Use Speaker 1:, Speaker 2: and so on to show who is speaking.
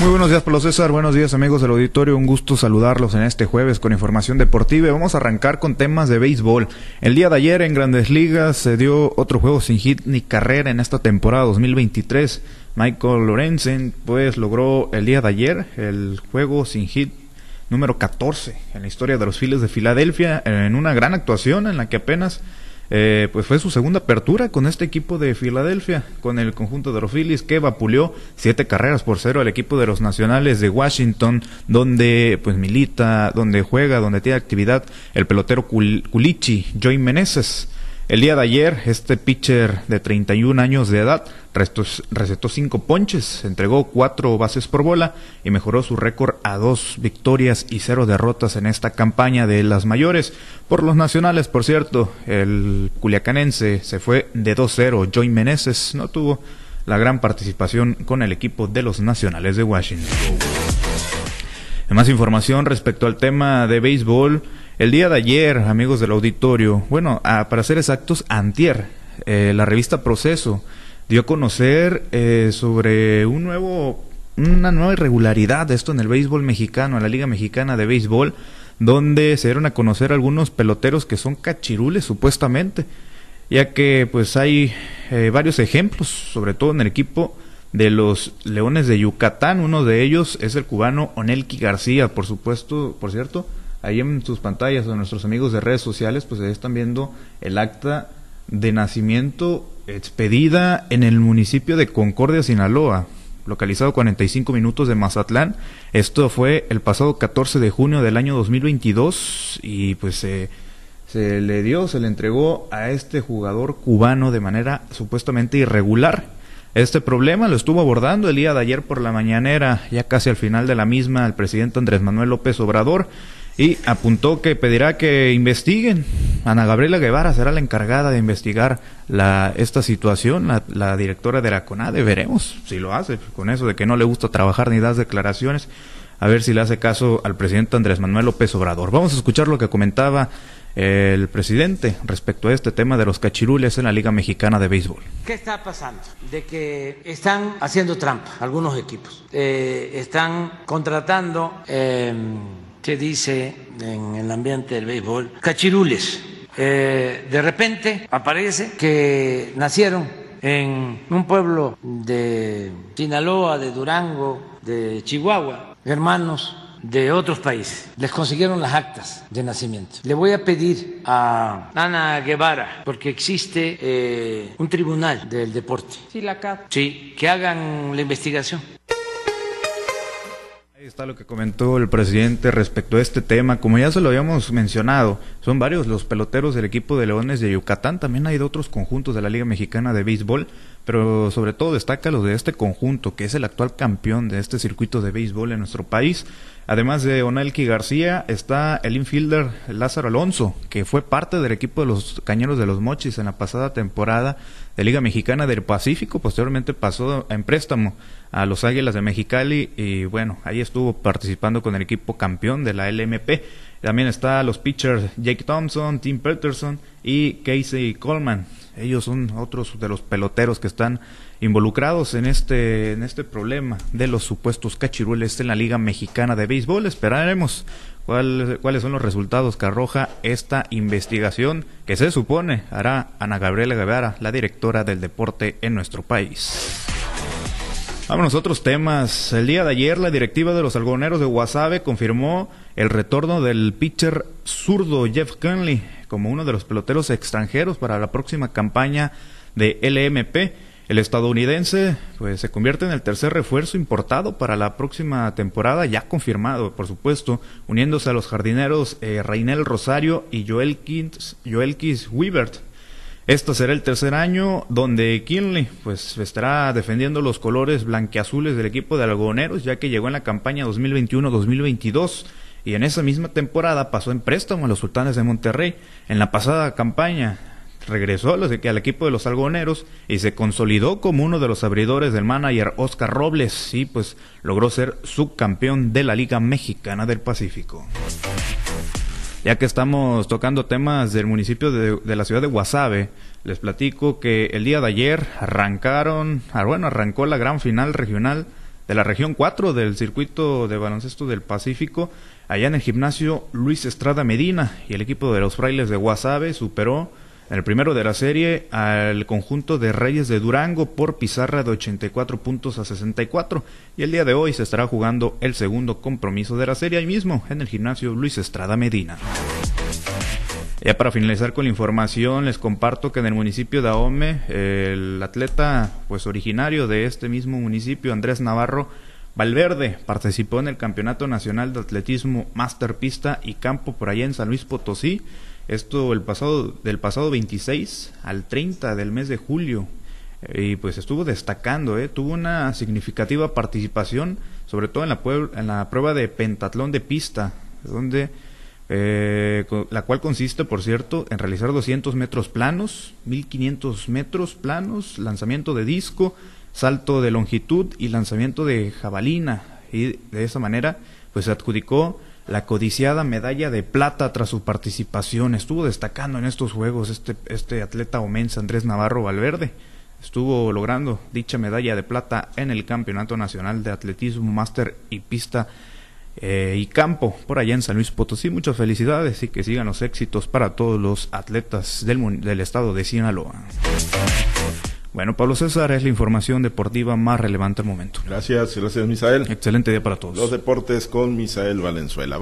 Speaker 1: Muy buenos días, Pablo César. Buenos días, amigos del auditorio. Un gusto saludarlos en este jueves con información deportiva. Vamos a arrancar con temas de béisbol. El día de ayer en Grandes Ligas se dio otro juego sin hit ni carrera en esta temporada 2023. Michael Lorenzen, pues, logró el día de ayer el juego sin hit número 14 en la historia de los Phillies de Filadelfia en una gran actuación en la que apenas eh, pues fue su segunda apertura con este equipo de Filadelfia, con el conjunto de los Phillies que vapuleó siete carreras por cero al equipo de los Nacionales de Washington, donde pues milita, donde juega, donde tiene actividad el pelotero Culichi, Joey Meneses. El día de ayer, este pitcher de 31 años de edad recetó cinco ponches, entregó cuatro bases por bola y mejoró su récord a dos victorias y cero derrotas en esta campaña de las mayores. Por los nacionales, por cierto, el culiacanense se fue de 2-0. Joy Meneses no tuvo la gran participación con el equipo de los nacionales de Washington. Más información respecto al tema de béisbol. El día de ayer, amigos del auditorio, bueno, para ser exactos, antier, eh, la revista Proceso dio a conocer eh, sobre un nuevo, una nueva irregularidad de esto en el béisbol mexicano, en la Liga Mexicana de Béisbol, donde se dieron a conocer algunos peloteros que son cachirules supuestamente, ya que pues hay eh, varios ejemplos, sobre todo en el equipo de los Leones de Yucatán, uno de ellos es el cubano Onelki García, por supuesto, por cierto, ahí en sus pantallas o nuestros amigos de redes sociales, pues están viendo el acta de nacimiento expedida en el municipio de Concordia, Sinaloa, localizado 45 minutos de Mazatlán. Esto fue el pasado 14 de junio del año 2022 y pues se le dio, se le entregó a este jugador cubano de manera supuestamente irregular. Este problema lo estuvo abordando el día de ayer por la mañanera, ya casi al final de la misma, el presidente Andrés Manuel López Obrador y apuntó que pedirá que investiguen. Ana Gabriela Guevara será la encargada de investigar la, esta situación, la, directora de la CONADE. Veremos si lo hace, con eso de que no le gusta trabajar ni dar declaraciones. A ver si le hace caso al presidente Andrés Manuel López Obrador. Vamos a escuchar lo que comentaba el presidente respecto a este tema de los cachirules en la Liga Mexicana de Béisbol.
Speaker 2: ¿Qué está pasando? De que están haciendo trampa algunos equipos. Eh, están contratando... Eh, se dice en el ambiente del béisbol, cachirules. Eh, de repente aparece que nacieron en un pueblo de Sinaloa, de Durango, de Chihuahua, hermanos de otros países. Les consiguieron las actas de nacimiento. Le voy a pedir a Ana Guevara, porque existe eh, un tribunal del deporte.
Speaker 3: Sí, la CAP.
Speaker 2: Sí, que hagan la investigación
Speaker 1: está lo que comentó el presidente respecto a este tema. Como ya se lo habíamos mencionado, son varios los peloteros del equipo de Leones de Yucatán. También hay de otros conjuntos de la Liga Mexicana de Béisbol, pero sobre todo destaca los de este conjunto, que es el actual campeón de este circuito de béisbol en nuestro país. Además de Onelki García, está el infielder Lázaro Alonso, que fue parte del equipo de los Cañeros de los Mochis en la pasada temporada de Liga Mexicana del Pacífico. Posteriormente pasó en préstamo a los Águilas de Mexicali y bueno, ahí estuvo participando con el equipo campeón de la LMP. También está los pitchers Jake Thompson, Tim Peterson y Casey Coleman. Ellos son otros de los peloteros que están involucrados en este, en este problema de los supuestos cachirules en la Liga Mexicana de Béisbol. Esperaremos cuáles son los resultados que arroja esta investigación que se supone hará Ana Gabriela Guevara, la directora del deporte en nuestro país. Vámonos a otros temas. El día de ayer la directiva de los algodoneros de Guasave confirmó el retorno del pitcher zurdo Jeff Conley como uno de los peloteros extranjeros para la próxima campaña de LMP. El estadounidense pues, se convierte en el tercer refuerzo importado para la próxima temporada, ya confirmado, por supuesto, uniéndose a los jardineros eh, Rosario y Joel Kins, Joel Wiebert. Este será el tercer año donde Kinley pues, estará defendiendo los colores blanqueazules del equipo de algodoneros, ya que llegó en la campaña 2021-2022 y en esa misma temporada pasó en préstamo a los Sultanes de Monterrey. En la pasada campaña regresó al equipo de los algoneros y se consolidó como uno de los abridores del manager Oscar Robles y pues logró ser subcampeón de la Liga Mexicana del Pacífico. Ya que estamos tocando temas del municipio de, la ciudad de Guasave, les platico que el día de ayer arrancaron, ah, bueno, arrancó la gran final regional de la región 4 del circuito de baloncesto del Pacífico, allá en el gimnasio Luis Estrada Medina, y el equipo de los frailes de Guasave superó en el primero de la serie al conjunto de Reyes de Durango por pizarra de 84 puntos a 64 y el día de hoy se estará jugando el segundo compromiso de la serie ahí mismo en el gimnasio Luis Estrada Medina. Ya para finalizar con la información, les comparto que en el municipio de Ahome, el atleta pues originario de este mismo municipio, Andrés Navarro Valverde, participó en el Campeonato Nacional de Atletismo Master Pista y Campo por allá en San Luis Potosí. Esto el pasado, del pasado 26 al 30 del mes de julio. Y pues estuvo destacando, ¿eh? tuvo una significativa participación, sobre todo en la, en la prueba de pentatlón de pista, donde eh, la cual consiste, por cierto, en realizar 200 metros planos, 1500 metros planos, lanzamiento de disco, salto de longitud y lanzamiento de jabalina. Y de esa manera, pues se adjudicó la codiciada medalla de plata tras su participación. Estuvo destacando en estos juegos este, este atleta omense Andrés Navarro Valverde. Estuvo logrando dicha medalla de plata en el Campeonato Nacional de Atletismo Máster y Pista eh, y campo por allá en San Luis Potosí. Muchas felicidades y que sigan los éxitos para todos los atletas del, del estado de Sinaloa. Bueno, Pablo César, es la información deportiva más relevante al momento.
Speaker 3: Gracias, gracias Misael.
Speaker 1: Excelente día para todos.
Speaker 3: Los deportes con Misael Valenzuela.